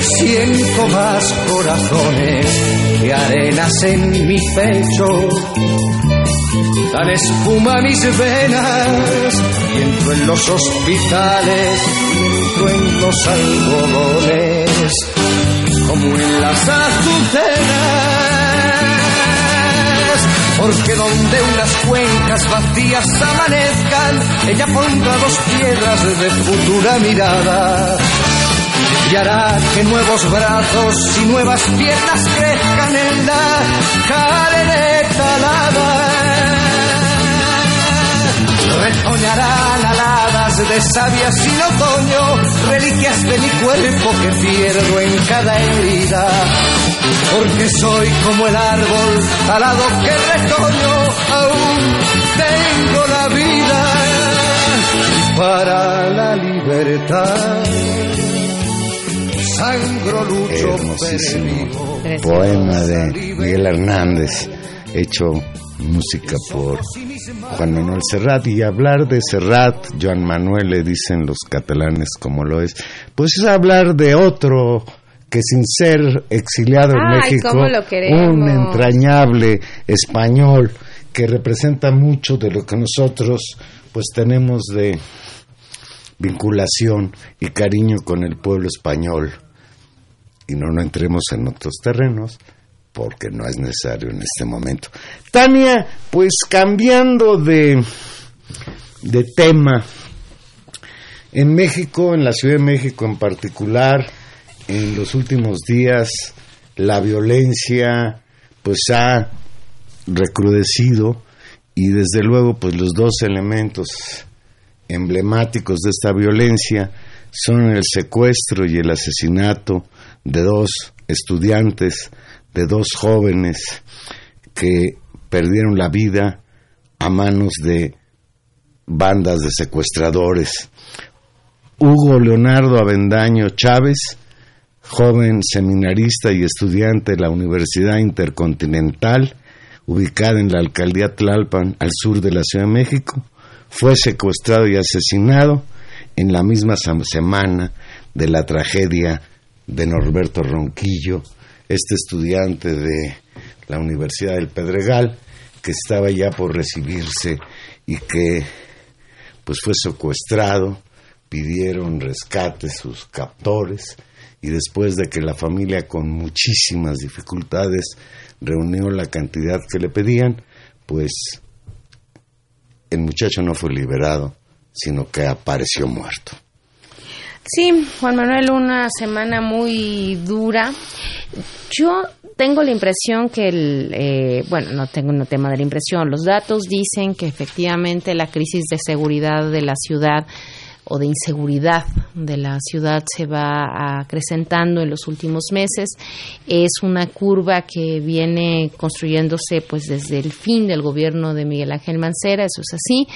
Siento más corazones que arenas en mi pecho. Dan espuma mis venas entro en los hospitales y entro en los algodones como en las azucenas porque donde unas cuencas vacías amanezcan, ella pondrá dos piedras de futura mirada y hará que nuevos brazos y nuevas piernas crezcan en la caleneta alada retoñarán aladas de sabias sin otoño, reliquias de mi cuerpo que pierdo en cada herida. Porque soy como el árbol alado que retoño, aún tengo la vida para la libertad. Sangro lucho Hermosísimo. poema de Miguel Hernández, hecho música por Juan Manuel Serrat. Y hablar de Serrat, Joan Manuel le dicen los catalanes como lo es, pues es hablar de otro que sin ser exiliado en México, un entrañable español que representa mucho de lo que nosotros pues tenemos de vinculación y cariño con el pueblo español. Y no, no entremos en otros terrenos, porque no es necesario en este momento. Tania, pues cambiando de, de tema, en México, en la Ciudad de México en particular, en los últimos días la violencia pues ha recrudecido y desde luego pues los dos elementos emblemáticos de esta violencia son el secuestro y el asesinato de dos estudiantes de dos jóvenes que perdieron la vida a manos de bandas de secuestradores. Hugo Leonardo Avendaño Chávez, joven seminarista y estudiante de la Universidad Intercontinental, ubicada en la alcaldía Tlalpan, al sur de la Ciudad de México, fue secuestrado y asesinado en la misma semana de la tragedia de Norberto Ronquillo, este estudiante de la Universidad del Pedregal que estaba ya por recibirse y que pues fue secuestrado, pidieron rescate sus captores y después de que la familia con muchísimas dificultades reunió la cantidad que le pedían, pues el muchacho no fue liberado, sino que apareció muerto. Sí, Juan Manuel, una semana muy dura. Yo tengo la impresión que el, eh, bueno, no tengo un tema de la impresión, los datos dicen que efectivamente la crisis de seguridad de la ciudad o de inseguridad de la ciudad se va acrecentando en los últimos meses. Es una curva que viene construyéndose pues desde el fin del gobierno de Miguel Ángel Mancera, eso es así.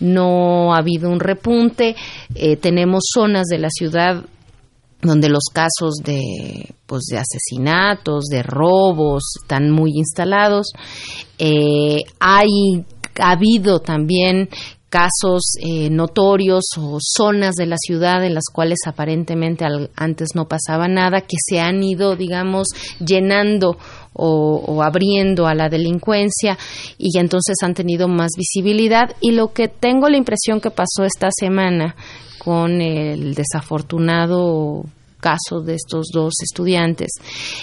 No ha habido un repunte. Eh, tenemos zonas de la ciudad donde los casos de pues de asesinatos, de robos están muy instalados. Eh, hay ha habido también casos eh, notorios o zonas de la ciudad en las cuales aparentemente antes no pasaba nada, que se han ido, digamos, llenando o, abriendo a la delincuencia y entonces han tenido más visibilidad. Y lo que tengo la impresión que pasó esta semana con el desafortunado caso de estos dos estudiantes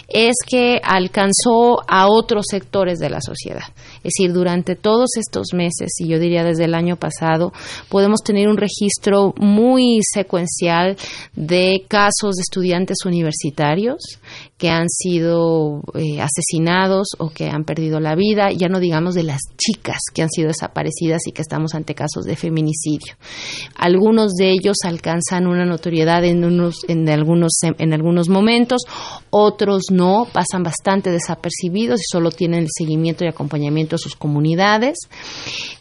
es que alcanzó a otros sectores de la sociedad. Es decir, durante todos estos meses, y yo diría desde el año pasado, podemos tener un registro muy secuencial de casos de estudiantes universitarios que han sido eh, asesinados o que han perdido la vida, ya no digamos de las chicas que han sido desaparecidas y que estamos ante casos de feminicidio. Algunos de ellos alcanzan una notoriedad en, unos, en algunos en algunos momentos, otros no, pasan bastante desapercibidos y solo tienen el seguimiento y acompañamiento a sus comunidades.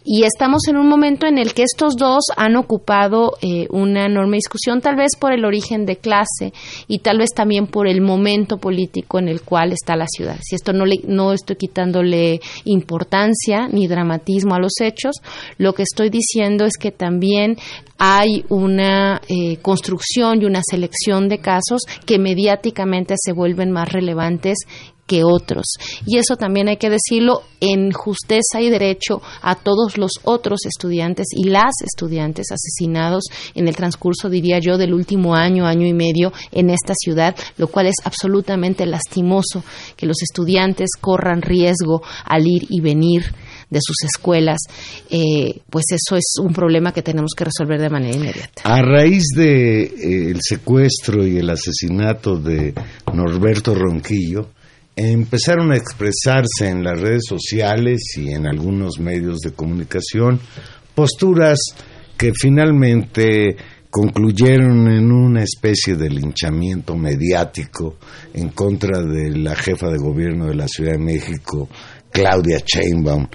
Y estamos en un momento en el que estos dos han ocupado eh, una enorme discusión, tal vez por el origen de clase y tal vez también por el momento político en el cual está la ciudad. Si esto no, le, no estoy quitándole importancia ni dramatismo a los hechos, lo que estoy diciendo es que también hay una eh, construcción y una selección de casos que mediáticamente se vuelven más relevantes que otros. Y eso también hay que decirlo en justeza y derecho a todos los otros estudiantes y las estudiantes asesinados en el transcurso, diría yo, del último año, año y medio en esta ciudad, lo cual es absolutamente lastimoso que los estudiantes corran riesgo al ir y venir de sus escuelas, eh, pues eso es un problema que tenemos que resolver de manera inmediata. A raíz de eh, el secuestro y el asesinato de Norberto Ronquillo, empezaron a expresarse en las redes sociales y en algunos medios de comunicación posturas que finalmente concluyeron en una especie de linchamiento mediático en contra de la jefa de gobierno de la Ciudad de México, Claudia Sheinbaum.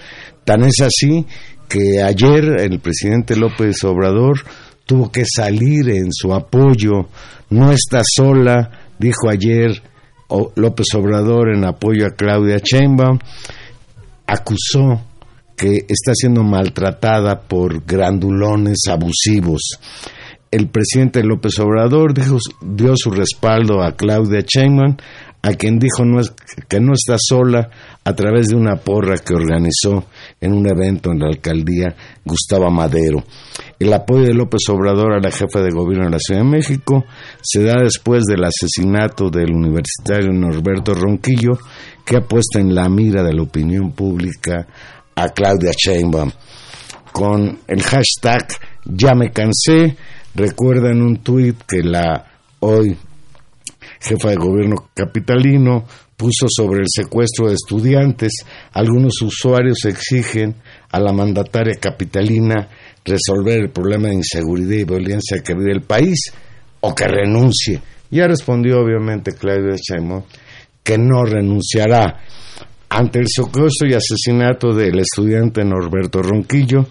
Tan es así que ayer el presidente López Obrador tuvo que salir en su apoyo. No está sola, dijo ayer López Obrador en apoyo a Claudia Sheinbaum. Acusó que está siendo maltratada por grandulones abusivos. El presidente López Obrador dio su respaldo a Claudia Sheinbaum a quien dijo no es, que no está sola a través de una porra que organizó en un evento en la alcaldía Gustavo Madero. El apoyo de López Obrador a la jefa de gobierno de la Ciudad de México se da después del asesinato del universitario Norberto Ronquillo, que ha puesto en la mira de la opinión pública a Claudia Sheinbaum. Con el hashtag Ya me cansé, recuerdan un tuit que la hoy jefa de gobierno capitalino, puso sobre el secuestro de estudiantes. Algunos usuarios exigen a la mandataria capitalina resolver el problema de inseguridad y violencia que vive el país o que renuncie. Ya respondió obviamente Claudia Chaimón que no renunciará. Ante el secuestro y asesinato del estudiante Norberto Ronquillo,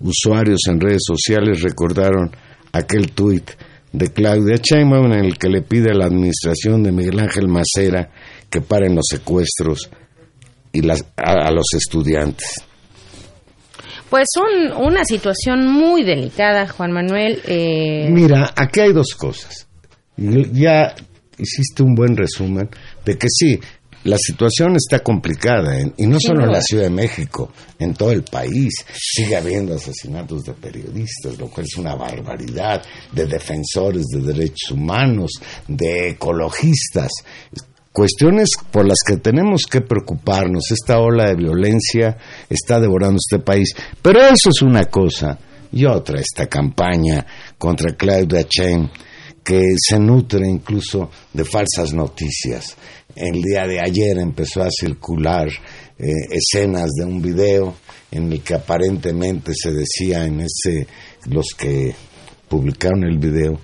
usuarios en redes sociales recordaron aquel tuit de Claudia Sheinbaum en el que le pide a la administración de Miguel Ángel Macera que paren los secuestros y las, a, los estudiantes. Pues son una situación muy delicada, Juan Manuel. Eh... Mira, aquí hay dos cosas. Ya hiciste un buen resumen de que sí, la situación está complicada y no solo en la Ciudad de México, en todo el país sigue habiendo asesinatos de periodistas, lo cual es una barbaridad, de defensores de derechos humanos, de ecologistas, cuestiones por las que tenemos que preocuparnos. Esta ola de violencia está devorando este país, pero eso es una cosa y otra esta campaña contra Claudia Chen que se nutre incluso de falsas noticias el día de ayer empezó a circular eh, escenas de un video en el que aparentemente se decía en ese los que publicaron el video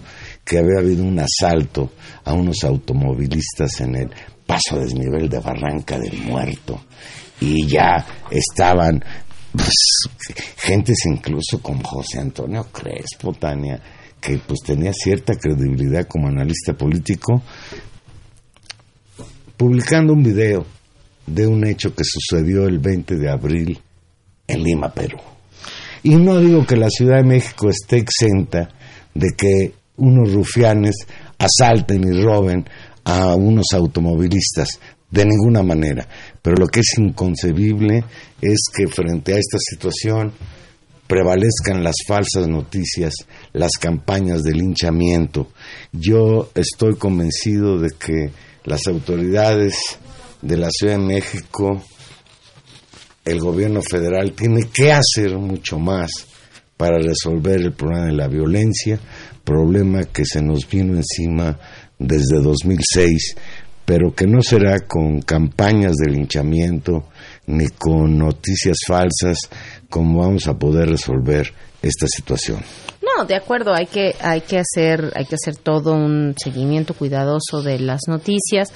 que había habido un asalto a unos automovilistas en el paso desnivel de Barranca del Muerto y ya estaban pues, gentes incluso como José Antonio Crespo, Tania, que pues tenía cierta credibilidad como analista político, publicando un video de un hecho que sucedió el 20 de abril en Lima, Perú. Y no digo que la Ciudad de México esté exenta de que unos rufianes asalten y roben a unos automovilistas, de ninguna manera. Pero lo que es inconcebible es que frente a esta situación prevalezcan las falsas noticias, las campañas de linchamiento. Yo estoy convencido de que las autoridades de la Ciudad de México, el gobierno federal tiene que hacer mucho más para resolver el problema de la violencia, problema que se nos vino encima desde 2006, pero que no será con campañas de linchamiento ni con noticias falsas como vamos a poder resolver esta situación. No, de acuerdo, hay que hay que hacer hay que hacer todo un seguimiento cuidadoso de las noticias,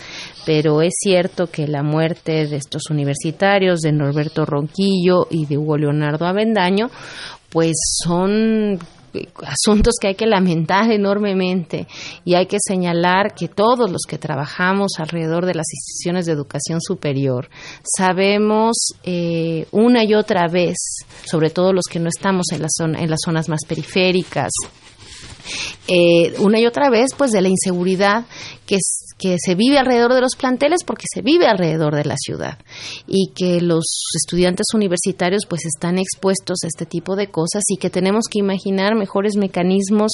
pero es cierto que la muerte de estos universitarios, de Norberto Ronquillo y de Hugo Leonardo Avendaño, pues son asuntos que hay que lamentar enormemente y hay que señalar que todos los que trabajamos alrededor de las instituciones de educación superior sabemos eh, una y otra vez, sobre todo los que no estamos en, la zona, en las zonas más periféricas, eh, una y otra vez pues de la inseguridad que, que se vive alrededor de los planteles porque se vive alrededor de la ciudad. Y que los estudiantes universitarios pues están expuestos a este tipo de cosas y que tenemos que imaginar mejores mecanismos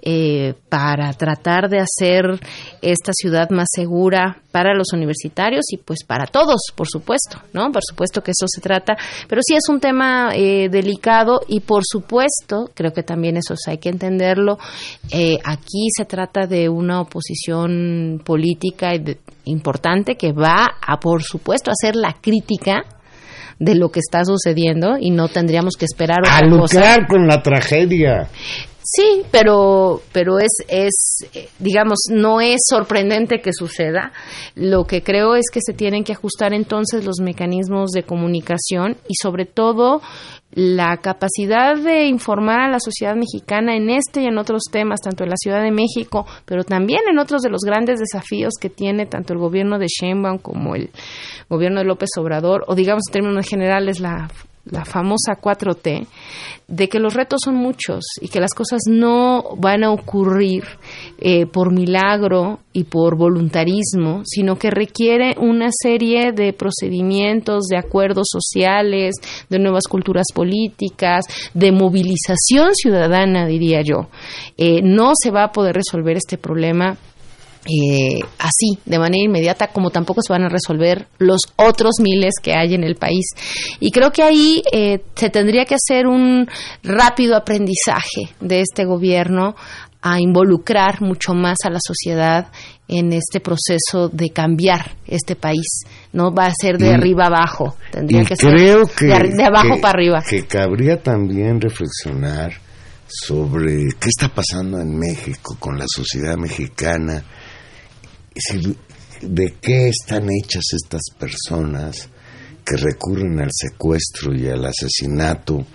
eh, para tratar de hacer esta ciudad más segura para los universitarios y pues para todos, por supuesto, ¿no? Por supuesto que eso se trata, pero sí es un tema eh, delicado y por supuesto, creo que también eso hay que entenderlo, eh, aquí se trata de una oposición política importante que va a, por supuesto, hacer la crítica de lo que está sucediendo y no tendríamos que esperar otra a lucrar con la tragedia. Sí, pero, pero es, es, digamos, no es sorprendente que suceda. Lo que creo es que se tienen que ajustar entonces los mecanismos de comunicación y sobre todo la capacidad de informar a la sociedad mexicana en este y en otros temas, tanto en la Ciudad de México, pero también en otros de los grandes desafíos que tiene tanto el gobierno de Sheinbaum como el gobierno de López Obrador, o digamos en términos generales la la famosa 4T, de que los retos son muchos y que las cosas no van a ocurrir eh, por milagro y por voluntarismo, sino que requiere una serie de procedimientos, de acuerdos sociales, de nuevas culturas políticas, de movilización ciudadana, diría yo. Eh, no se va a poder resolver este problema eh, así, de manera inmediata, como tampoco se van a resolver los otros miles que hay en el país. Y creo que ahí eh, se tendría que hacer un rápido aprendizaje de este gobierno a involucrar mucho más a la sociedad en este proceso de cambiar este país. No va a ser de arriba abajo, tendría que ser de, abajo para arriba. Que cabría también reflexionar sobre qué está pasando en México con la sociedad mexicana de qué están hechas estas personas que recurren al secuestro y al asesinato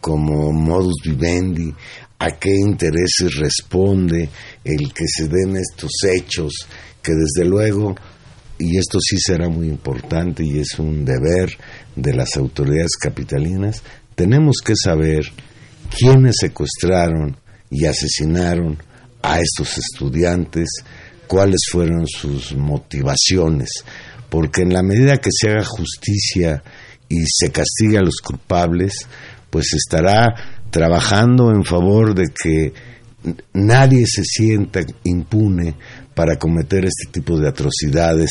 como modus vivendi, a qué intereses responde el que se den estos hechos, que desde luego, y esto sí será muy importante y es un deber de las autoridades capitalinas, tenemos que saber quiénes secuestraron y asesinaron a estos estudiantes, cuáles fueron sus motivaciones, porque en la medida que se haga justicia y se castigue a los culpables, pues estará trabajando en favor de que nadie se sienta impune para cometer este tipo de atrocidades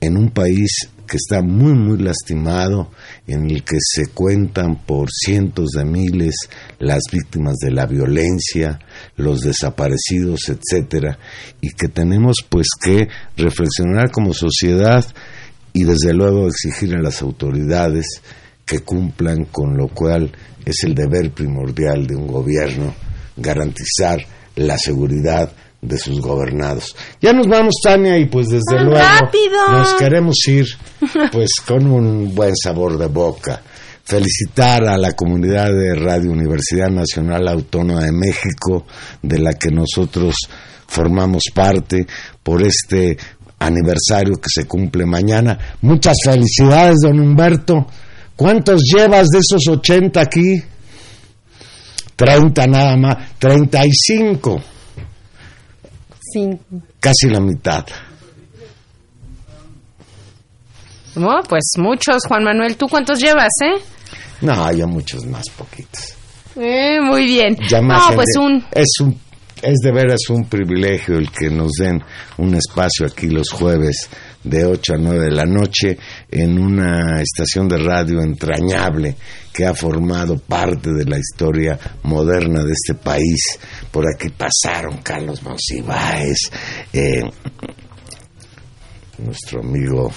en un país que está muy, muy lastimado, en el que se cuentan por cientos de miles las víctimas de la violencia, los desaparecidos, etcétera, y que tenemos pues que reflexionar como sociedad y desde luego exigir a las autoridades que cumplan con lo cual es el deber primordial de un gobierno garantizar la seguridad de sus gobernados. Ya nos vamos, Tania, y pues desde luego nos queremos ir pues con un buen sabor de boca. Felicitar a la comunidad de Radio Universidad Nacional Autónoma de México, de la que nosotros formamos parte, por este aniversario que se cumple mañana. Muchas felicidades, don Humberto. ¿Cuántos llevas de esos 80 aquí? 30 nada más, 35. Casi la mitad. No, pues muchos, Juan Manuel. ¿Tú cuántos llevas, eh? No, ya muchos más, poquitos. Eh, muy bien. no, pues un... Es un... Es de veras un privilegio el que nos den un espacio aquí los jueves de 8 a 9 de la noche en una estación de radio entrañable que ha formado parte de la historia moderna de este país. Por aquí pasaron Carlos Monsiváis, eh, nuestro amigo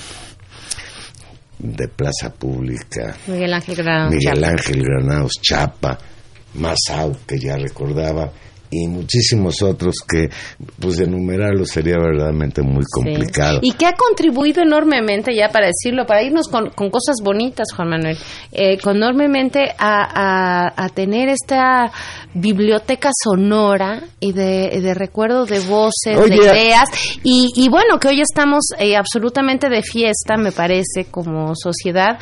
de Plaza Pública, Miguel Ángel Granados, Miguel Ángel Granados Chapa, Masao, que ya recordaba, y muchísimos otros que, pues, enumerarlos sería verdaderamente muy complicado. Y que ha contribuido enormemente, ya para decirlo, para irnos con, con cosas bonitas, Juan Manuel, eh, enormemente a, a, tener esta biblioteca sonora y de, de recuerdo de voces, de ideas, y, y, bueno, que hoy estamos eh, absolutamente de fiesta, me parece, como sociedad,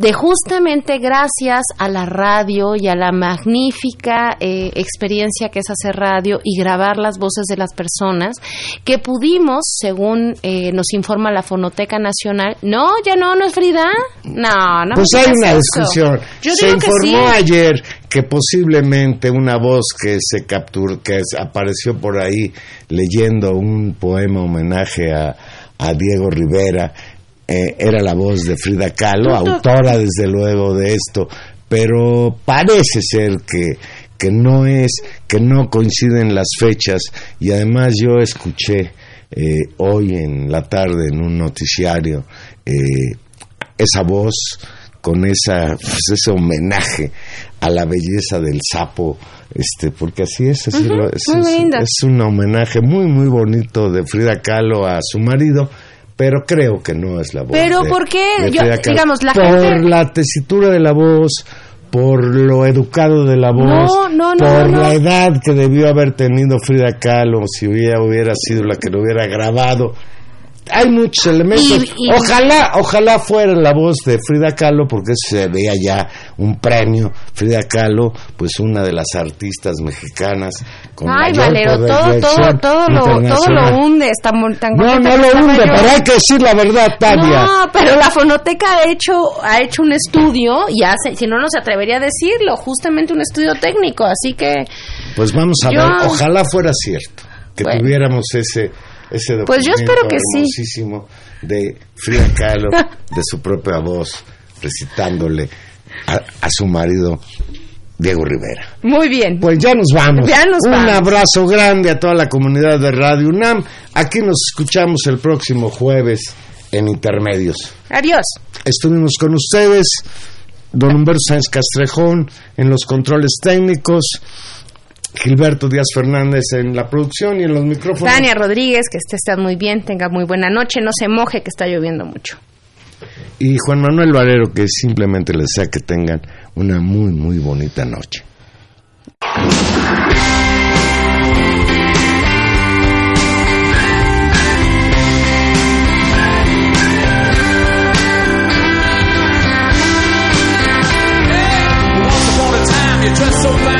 de justamente gracias a la radio y a la magnífica eh, experiencia que es hacer radio y grabar las voces de las personas, que pudimos, según eh, nos informa la Fonoteca Nacional, no, ya no, no es Frida, no, no. Pues hay una discusión. se informó ayer que posiblemente una voz que se capturó, que apareció por ahí leyendo un poema homenaje a, a Diego Rivera, eh, era la voz de Frida Kahlo, autora desde luego de esto, pero parece ser que, que no es, que no coinciden las fechas. Y además yo escuché eh, hoy en la tarde en un noticiario eh, esa voz con esa pues, ese homenaje a la belleza del sapo este porque así es, es, es, un homenaje muy muy bonito de Frida Kahlo a su marido pero creo que no es la voz. Pero ¿por qué? digamos, la por la tesitura de la voz, por lo educado de la voz, por la edad que debió haber tenido Frida Kahlo si hubiera, hubiera sido la que lo hubiera grabado hay muchos elementos. Ojalá, ojalá fuera la voz de Frida Kahlo, porque se veía ya un premio. Frida Kahlo, pues una de las artistas mexicanas con Ay, Valero, todo, todo, todo lo, todo lo hunde. Tan no, no lo hunde, pero hay que decir la verdad, Tania. No, pero la Fonoteca ha hecho, ha hecho un estudio, y hace, si no, no se atrevería a decirlo, justamente un estudio técnico, así que... Pues vamos a ver, ojalá fuera cierto, que tuviéramos ese ese pues yo espero que sí. de Frida Kahlo, de su propia voz, recitándole a, su marido Diego Rivera. Muy bien. Pues ya nos vamos. Un abrazo grande a toda la comunidad de Radio UNAM. Aquí nos escuchamos el próximo jueves en Intermedios. Adiós. Estuvimos con ustedes, don Humberto Sáenz Castrejón, en los controles técnicos. Gilberto Díaz Fernández en la producción y en los micrófonos. Tania Rodríguez, que esté muy bien, tenga muy buena noche, no se moje que está lloviendo mucho. Y Juan Manuel Valero, que simplemente les desea que tengan una muy, muy bonita noche. so